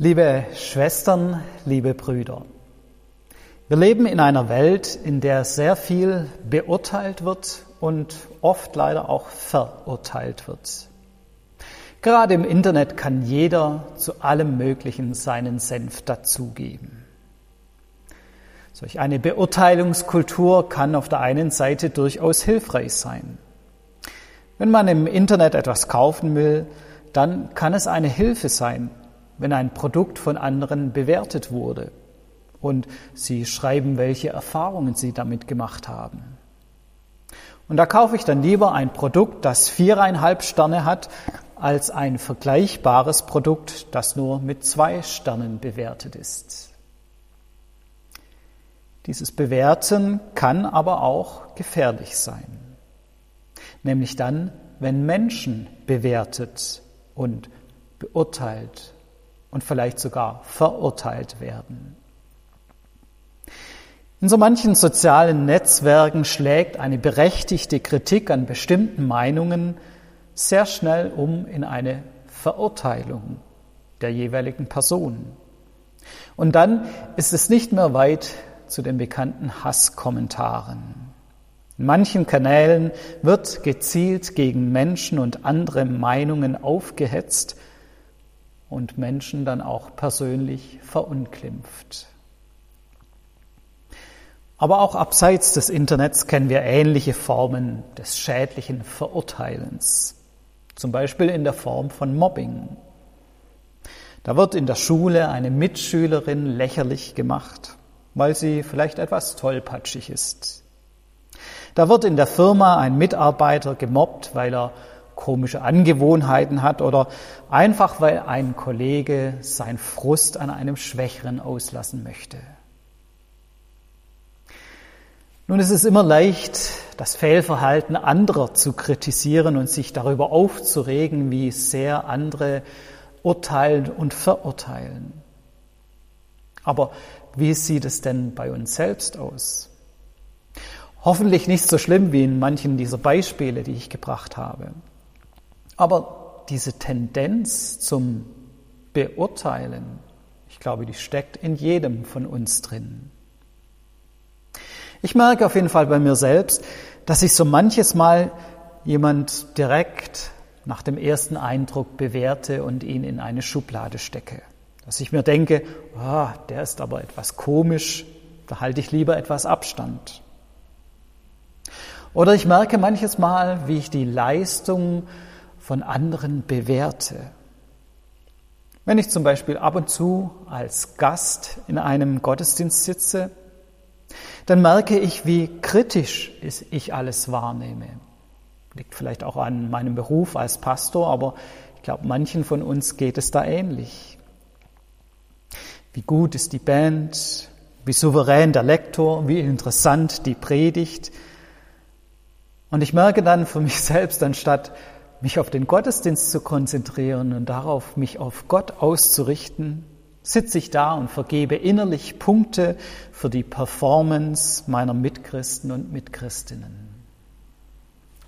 Liebe Schwestern, liebe Brüder, wir leben in einer Welt, in der sehr viel beurteilt wird und oft leider auch verurteilt wird. Gerade im Internet kann jeder zu allem Möglichen seinen Senf dazugeben. Solch eine Beurteilungskultur kann auf der einen Seite durchaus hilfreich sein. Wenn man im Internet etwas kaufen will, dann kann es eine Hilfe sein, wenn ein Produkt von anderen bewertet wurde und sie schreiben, welche Erfahrungen sie damit gemacht haben. Und da kaufe ich dann lieber ein Produkt, das viereinhalb Sterne hat, als ein vergleichbares Produkt, das nur mit zwei Sternen bewertet ist. Dieses Bewerten kann aber auch gefährlich sein, nämlich dann, wenn Menschen bewertet und beurteilt und vielleicht sogar verurteilt werden. In so manchen sozialen Netzwerken schlägt eine berechtigte Kritik an bestimmten Meinungen sehr schnell um in eine Verurteilung der jeweiligen Person. Und dann ist es nicht mehr weit zu den bekannten Hasskommentaren. In manchen Kanälen wird gezielt gegen Menschen und andere Meinungen aufgehetzt und Menschen dann auch persönlich verunglimpft. Aber auch abseits des Internets kennen wir ähnliche Formen des schädlichen Verurteilens, zum Beispiel in der Form von Mobbing. Da wird in der Schule eine Mitschülerin lächerlich gemacht, weil sie vielleicht etwas tollpatschig ist. Da wird in der Firma ein Mitarbeiter gemobbt, weil er komische Angewohnheiten hat oder einfach weil ein Kollege sein Frust an einem Schwächeren auslassen möchte. Nun ist es immer leicht, das Fehlverhalten anderer zu kritisieren und sich darüber aufzuregen, wie sehr andere urteilen und verurteilen. Aber wie sieht es denn bei uns selbst aus? Hoffentlich nicht so schlimm wie in manchen dieser Beispiele, die ich gebracht habe. Aber diese Tendenz zum Beurteilen, ich glaube, die steckt in jedem von uns drin. Ich merke auf jeden Fall bei mir selbst, dass ich so manches Mal jemand direkt nach dem ersten Eindruck bewerte und ihn in eine Schublade stecke. Dass ich mir denke, oh, der ist aber etwas komisch, da halte ich lieber etwas Abstand. Oder ich merke manches Mal, wie ich die Leistung von anderen bewerte. Wenn ich zum Beispiel ab und zu als Gast in einem Gottesdienst sitze, dann merke ich, wie kritisch ich alles wahrnehme. Liegt vielleicht auch an meinem Beruf als Pastor, aber ich glaube, manchen von uns geht es da ähnlich. Wie gut ist die Band, wie souverän der Lektor, wie interessant die Predigt. Und ich merke dann für mich selbst, anstatt mich auf den Gottesdienst zu konzentrieren und darauf, mich auf Gott auszurichten, sitze ich da und vergebe innerlich Punkte für die Performance meiner Mitchristen und Mitchristinnen.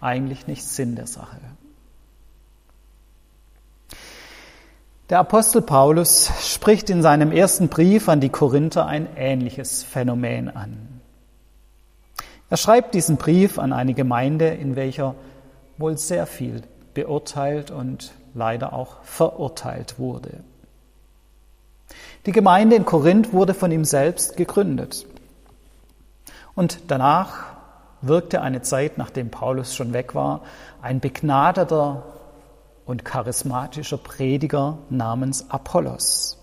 Eigentlich nicht Sinn der Sache. Der Apostel Paulus spricht in seinem ersten Brief an die Korinther ein ähnliches Phänomen an. Er schreibt diesen Brief an eine Gemeinde, in welcher wohl sehr viel beurteilt und leider auch verurteilt wurde. Die Gemeinde in Korinth wurde von ihm selbst gegründet. Und danach wirkte eine Zeit, nachdem Paulus schon weg war, ein begnadeter und charismatischer Prediger namens Apollos.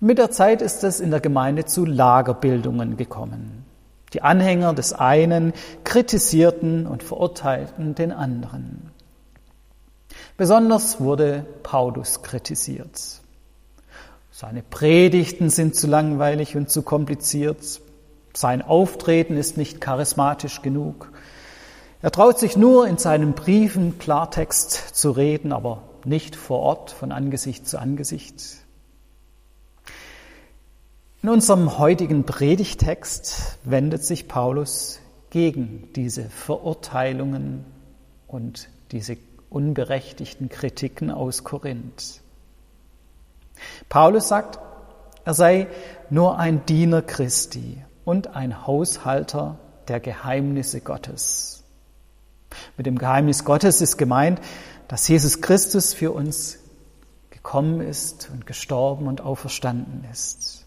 Und mit der Zeit ist es in der Gemeinde zu Lagerbildungen gekommen. Die Anhänger des einen kritisierten und verurteilten den anderen. Besonders wurde Paulus kritisiert. Seine Predigten sind zu langweilig und zu kompliziert. Sein Auftreten ist nicht charismatisch genug. Er traut sich nur in seinen Briefen Klartext zu reden, aber nicht vor Ort von Angesicht zu Angesicht. In unserem heutigen Predigtext wendet sich Paulus gegen diese Verurteilungen und diese unberechtigten Kritiken aus Korinth. Paulus sagt, er sei nur ein Diener Christi und ein Haushalter der Geheimnisse Gottes. Mit dem Geheimnis Gottes ist gemeint, dass Jesus Christus für uns gekommen ist und gestorben und auferstanden ist.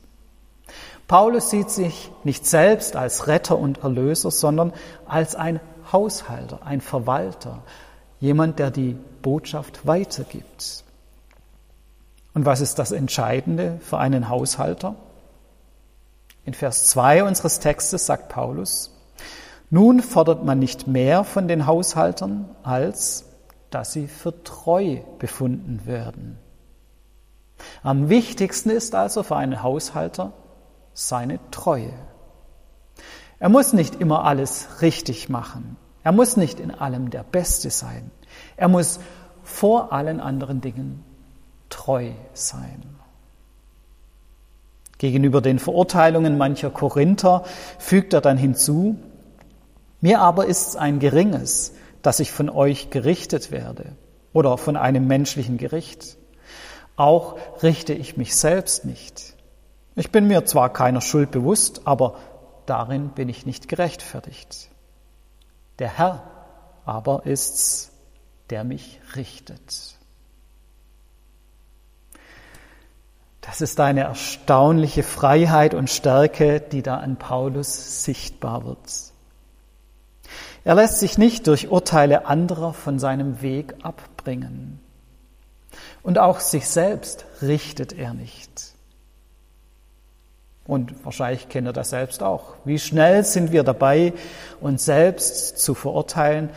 Paulus sieht sich nicht selbst als Retter und Erlöser, sondern als ein Haushalter, ein Verwalter, jemand, der die Botschaft weitergibt. Und was ist das Entscheidende für einen Haushalter? In Vers 2 unseres Textes sagt Paulus, nun fordert man nicht mehr von den Haushaltern, als dass sie für treu befunden werden. Am wichtigsten ist also für einen Haushalter seine Treue. Er muss nicht immer alles richtig machen. Er muss nicht in allem der Beste sein. Er muss vor allen anderen Dingen treu sein. Gegenüber den Verurteilungen mancher Korinther fügt er dann hinzu, mir aber ist es ein geringes, dass ich von euch gerichtet werde oder von einem menschlichen Gericht. Auch richte ich mich selbst nicht. Ich bin mir zwar keiner Schuld bewusst, aber darin bin ich nicht gerechtfertigt. Der Herr aber ist's, der mich richtet. Das ist eine erstaunliche Freiheit und Stärke, die da an Paulus sichtbar wird. Er lässt sich nicht durch Urteile anderer von seinem Weg abbringen. Und auch sich selbst richtet er nicht. Und wahrscheinlich kennt er das selbst auch. Wie schnell sind wir dabei, uns selbst zu verurteilen,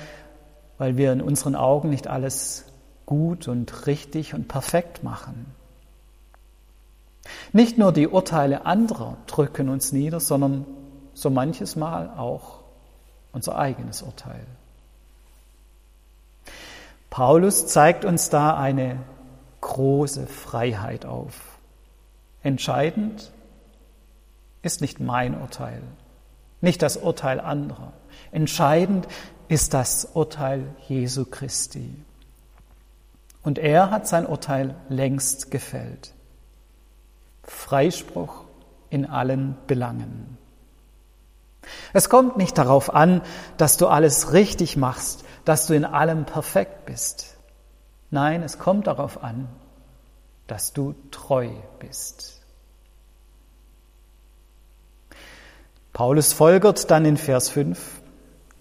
weil wir in unseren Augen nicht alles gut und richtig und perfekt machen. Nicht nur die Urteile anderer drücken uns nieder, sondern so manches Mal auch unser eigenes Urteil. Paulus zeigt uns da eine große Freiheit auf. Entscheidend ist nicht mein Urteil, nicht das Urteil anderer. Entscheidend ist das Urteil Jesu Christi. Und er hat sein Urteil längst gefällt. Freispruch in allen Belangen. Es kommt nicht darauf an, dass du alles richtig machst, dass du in allem perfekt bist. Nein, es kommt darauf an, dass du treu bist. Paulus folgert dann in Vers 5,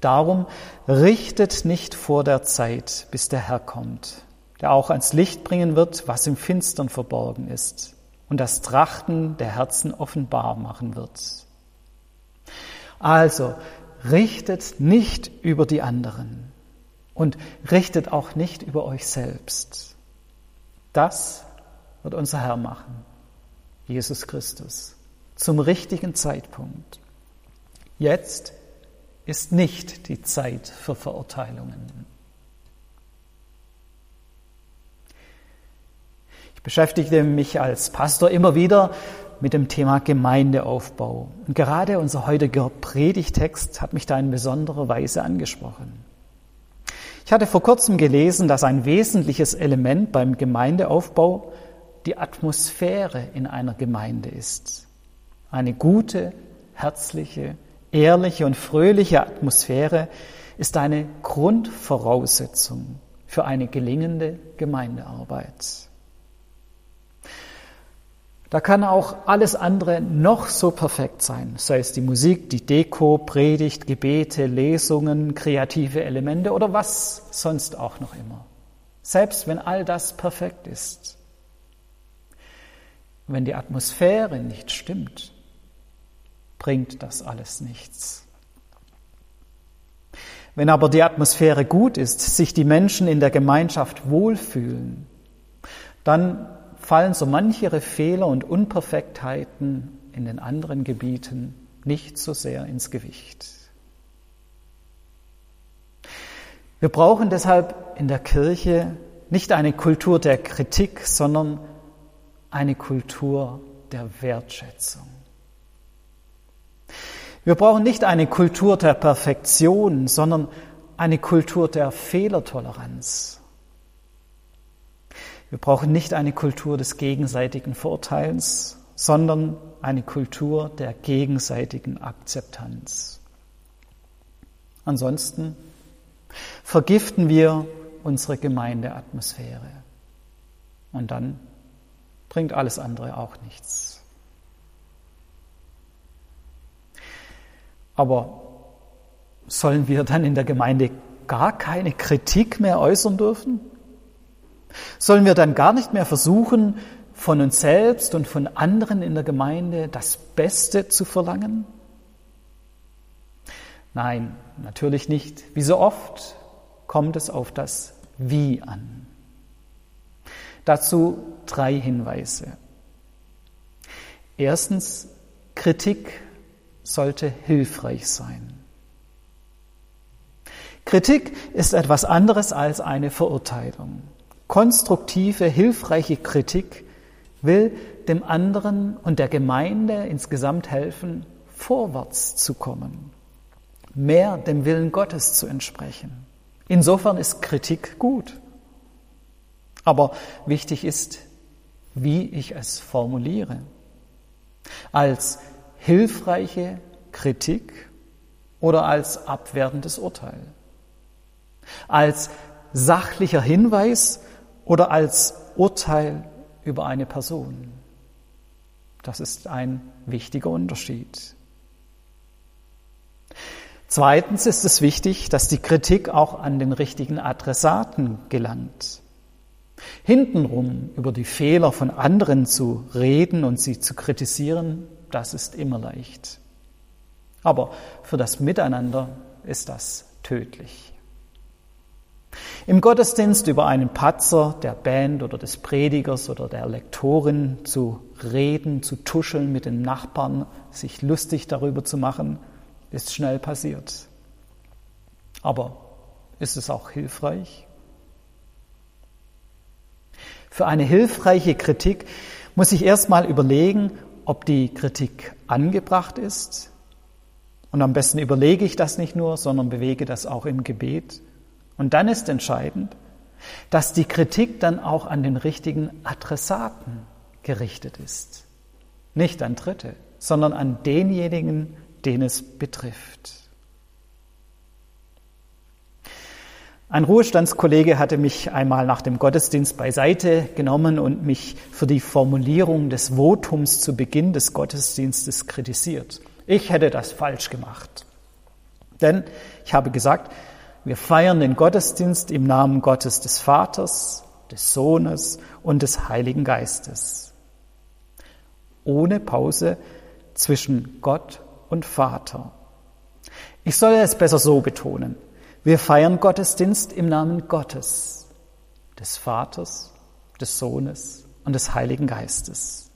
Darum richtet nicht vor der Zeit, bis der Herr kommt, der auch ans Licht bringen wird, was im Finstern verborgen ist und das Trachten der Herzen offenbar machen wird. Also richtet nicht über die anderen und richtet auch nicht über euch selbst. Das wird unser Herr machen, Jesus Christus, zum richtigen Zeitpunkt. Jetzt ist nicht die Zeit für Verurteilungen. Ich beschäftigte mich als Pastor immer wieder mit dem Thema Gemeindeaufbau. Und gerade unser heutiger Predigtext hat mich da in besonderer Weise angesprochen. Ich hatte vor kurzem gelesen, dass ein wesentliches Element beim Gemeindeaufbau die Atmosphäre in einer Gemeinde ist. Eine gute, herzliche, ehrliche und fröhliche Atmosphäre ist eine Grundvoraussetzung für eine gelingende Gemeindearbeit. Da kann auch alles andere noch so perfekt sein, sei es die Musik, die Deko, Predigt, Gebete, Lesungen, kreative Elemente oder was sonst auch noch immer. Selbst wenn all das perfekt ist. Wenn die Atmosphäre nicht stimmt, bringt das alles nichts. Wenn aber die Atmosphäre gut ist, sich die Menschen in der Gemeinschaft wohlfühlen, dann fallen so manchere Fehler und Unperfektheiten in den anderen Gebieten nicht so sehr ins Gewicht. Wir brauchen deshalb in der Kirche nicht eine Kultur der Kritik, sondern eine Kultur der Wertschätzung. Wir brauchen nicht eine Kultur der Perfektion, sondern eine Kultur der Fehlertoleranz. Wir brauchen nicht eine Kultur des gegenseitigen Verurteilens, sondern eine Kultur der gegenseitigen Akzeptanz. Ansonsten vergiften wir unsere Gemeindeatmosphäre. Und dann bringt alles andere auch nichts. Aber sollen wir dann in der Gemeinde gar keine Kritik mehr äußern dürfen? Sollen wir dann gar nicht mehr versuchen, von uns selbst und von anderen in der Gemeinde das Beste zu verlangen? Nein, natürlich nicht. Wie so oft kommt es auf das Wie an. Dazu drei Hinweise. Erstens, Kritik sollte hilfreich sein. Kritik ist etwas anderes als eine Verurteilung. Konstruktive, hilfreiche Kritik will dem anderen und der Gemeinde insgesamt helfen, vorwärts zu kommen, mehr dem Willen Gottes zu entsprechen. Insofern ist Kritik gut. Aber wichtig ist, wie ich es formuliere. Als hilfreiche Kritik oder als abwertendes Urteil. Als sachlicher Hinweis oder als Urteil über eine Person. Das ist ein wichtiger Unterschied. Zweitens ist es wichtig, dass die Kritik auch an den richtigen Adressaten gelangt. Hintenrum über die Fehler von anderen zu reden und sie zu kritisieren, das ist immer leicht. Aber für das Miteinander ist das tödlich. Im Gottesdienst über einen Patzer der Band oder des Predigers oder der Lektorin zu reden, zu tuscheln mit den Nachbarn, sich lustig darüber zu machen, ist schnell passiert. Aber ist es auch hilfreich? Für eine hilfreiche Kritik muss ich erstmal überlegen, ob die Kritik angebracht ist. Und am besten überlege ich das nicht nur, sondern bewege das auch im Gebet. Und dann ist entscheidend, dass die Kritik dann auch an den richtigen Adressaten gerichtet ist. Nicht an Dritte, sondern an denjenigen, den es betrifft. Ein Ruhestandskollege hatte mich einmal nach dem Gottesdienst beiseite genommen und mich für die Formulierung des Votums zu Beginn des Gottesdienstes kritisiert. Ich hätte das falsch gemacht. Denn ich habe gesagt, wir feiern den Gottesdienst im Namen Gottes des Vaters, des Sohnes und des Heiligen Geistes. Ohne Pause zwischen Gott und Vater. Ich soll es besser so betonen. Wir feiern Gottesdienst im Namen Gottes, des Vaters, des Sohnes und des Heiligen Geistes.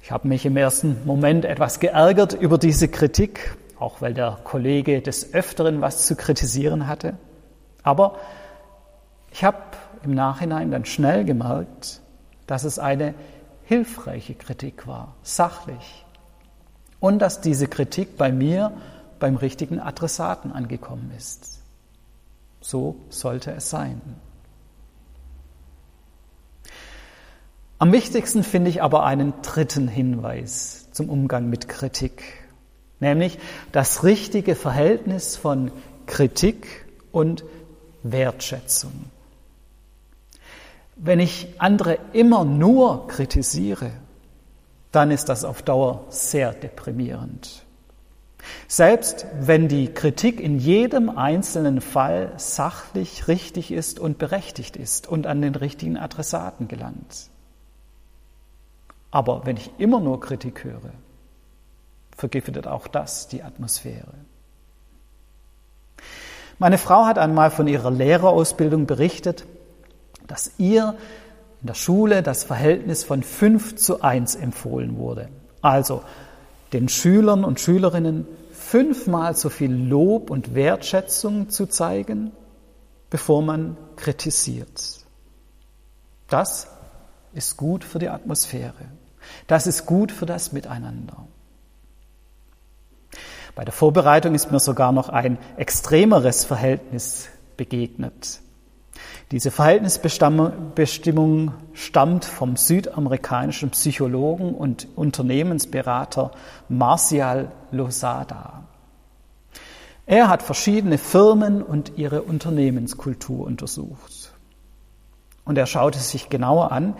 Ich habe mich im ersten Moment etwas geärgert über diese Kritik, auch weil der Kollege des Öfteren was zu kritisieren hatte. Aber ich habe im Nachhinein dann schnell gemerkt, dass es eine hilfreiche Kritik war, sachlich. Und dass diese Kritik bei mir beim richtigen Adressaten angekommen ist. So sollte es sein. Am wichtigsten finde ich aber einen dritten Hinweis zum Umgang mit Kritik, nämlich das richtige Verhältnis von Kritik und Wertschätzung. Wenn ich andere immer nur kritisiere, dann ist das auf Dauer sehr deprimierend. Selbst wenn die Kritik in jedem einzelnen Fall sachlich richtig ist und berechtigt ist und an den richtigen Adressaten gelangt. Aber wenn ich immer nur Kritik höre, vergiftet auch das die Atmosphäre. Meine Frau hat einmal von ihrer Lehrerausbildung berichtet, dass ihr in der Schule das Verhältnis von 5 zu 1 empfohlen wurde. Also den Schülern und Schülerinnen fünfmal so viel Lob und Wertschätzung zu zeigen, bevor man kritisiert. Das ist gut für die Atmosphäre. Das ist gut für das Miteinander. Bei der Vorbereitung ist mir sogar noch ein extremeres Verhältnis begegnet. Diese Verhältnisbestimmung stammt vom südamerikanischen Psychologen und Unternehmensberater Marcial Losada. Er hat verschiedene Firmen und ihre Unternehmenskultur untersucht. Und er schaute sich genauer an,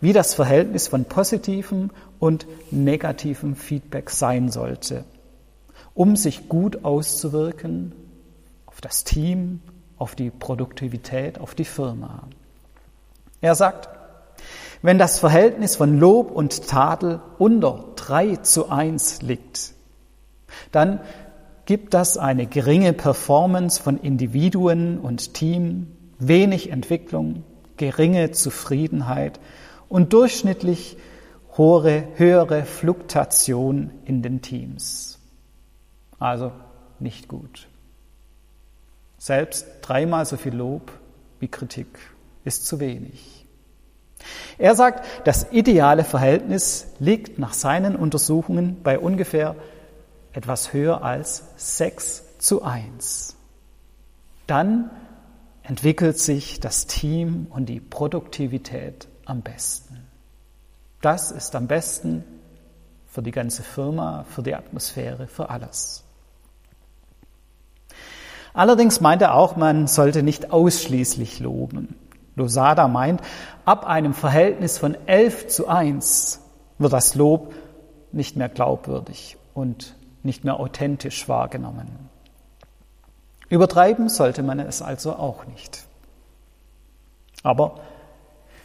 wie das Verhältnis von positivem und negativem Feedback sein sollte, um sich gut auszuwirken auf das Team, auf die Produktivität, auf die Firma. Er sagt, wenn das Verhältnis von Lob und Tadel unter 3 zu 1 liegt, dann gibt das eine geringe Performance von Individuen und Team, wenig Entwicklung, geringe Zufriedenheit und durchschnittlich hohe, höhere Fluktuation in den Teams. Also nicht gut. Selbst dreimal so viel Lob wie Kritik ist zu wenig. Er sagt, das ideale Verhältnis liegt nach seinen Untersuchungen bei ungefähr etwas höher als 6 zu 1. Dann entwickelt sich das Team und die Produktivität am besten. Das ist am besten für die ganze Firma, für die Atmosphäre, für alles. Allerdings meint er auch, man sollte nicht ausschließlich loben. Losada meint, ab einem Verhältnis von 11 zu 1 wird das Lob nicht mehr glaubwürdig und nicht mehr authentisch wahrgenommen. Übertreiben sollte man es also auch nicht. Aber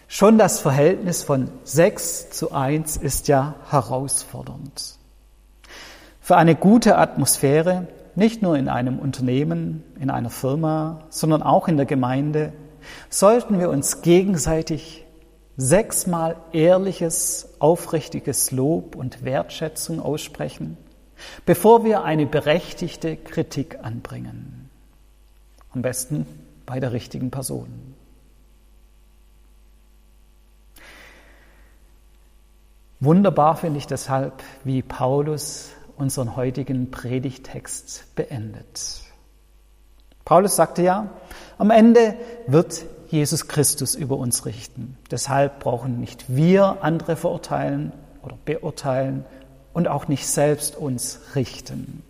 schon das Verhältnis von 6 zu 1 ist ja herausfordernd. Für eine gute Atmosphäre nicht nur in einem Unternehmen, in einer Firma, sondern auch in der Gemeinde, sollten wir uns gegenseitig sechsmal ehrliches, aufrichtiges Lob und Wertschätzung aussprechen, bevor wir eine berechtigte Kritik anbringen. Am besten bei der richtigen Person. Wunderbar finde ich deshalb, wie Paulus unseren heutigen Predigtext beendet. Paulus sagte ja, am Ende wird Jesus Christus über uns richten. Deshalb brauchen nicht wir andere verurteilen oder beurteilen und auch nicht selbst uns richten.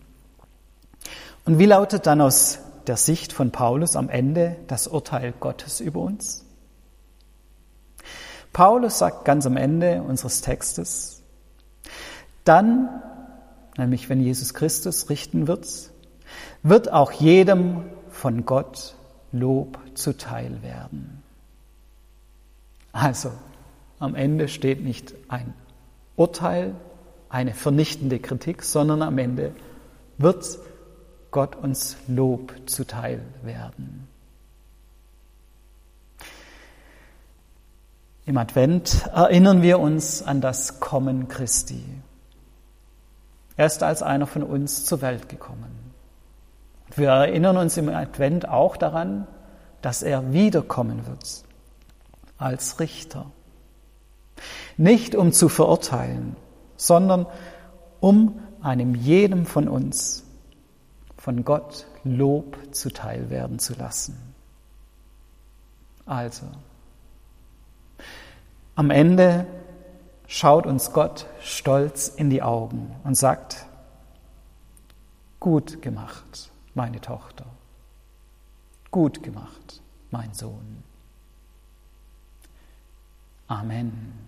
Und wie lautet dann aus der Sicht von Paulus am Ende das Urteil Gottes über uns? Paulus sagt ganz am Ende unseres Textes, dann nämlich wenn Jesus Christus richten wird, wird auch jedem von Gott Lob zuteil werden. Also, am Ende steht nicht ein Urteil, eine vernichtende Kritik, sondern am Ende wird Gott uns Lob zuteil werden. Im Advent erinnern wir uns an das Kommen Christi. Er ist als einer von uns zur Welt gekommen. Wir erinnern uns im Advent auch daran, dass er wiederkommen wird als Richter. Nicht um zu verurteilen, sondern um einem jedem von uns von Gott Lob zuteil werden zu lassen. Also, am Ende schaut uns Gott stolz in die Augen und sagt, gut gemacht, meine Tochter, gut gemacht, mein Sohn. Amen.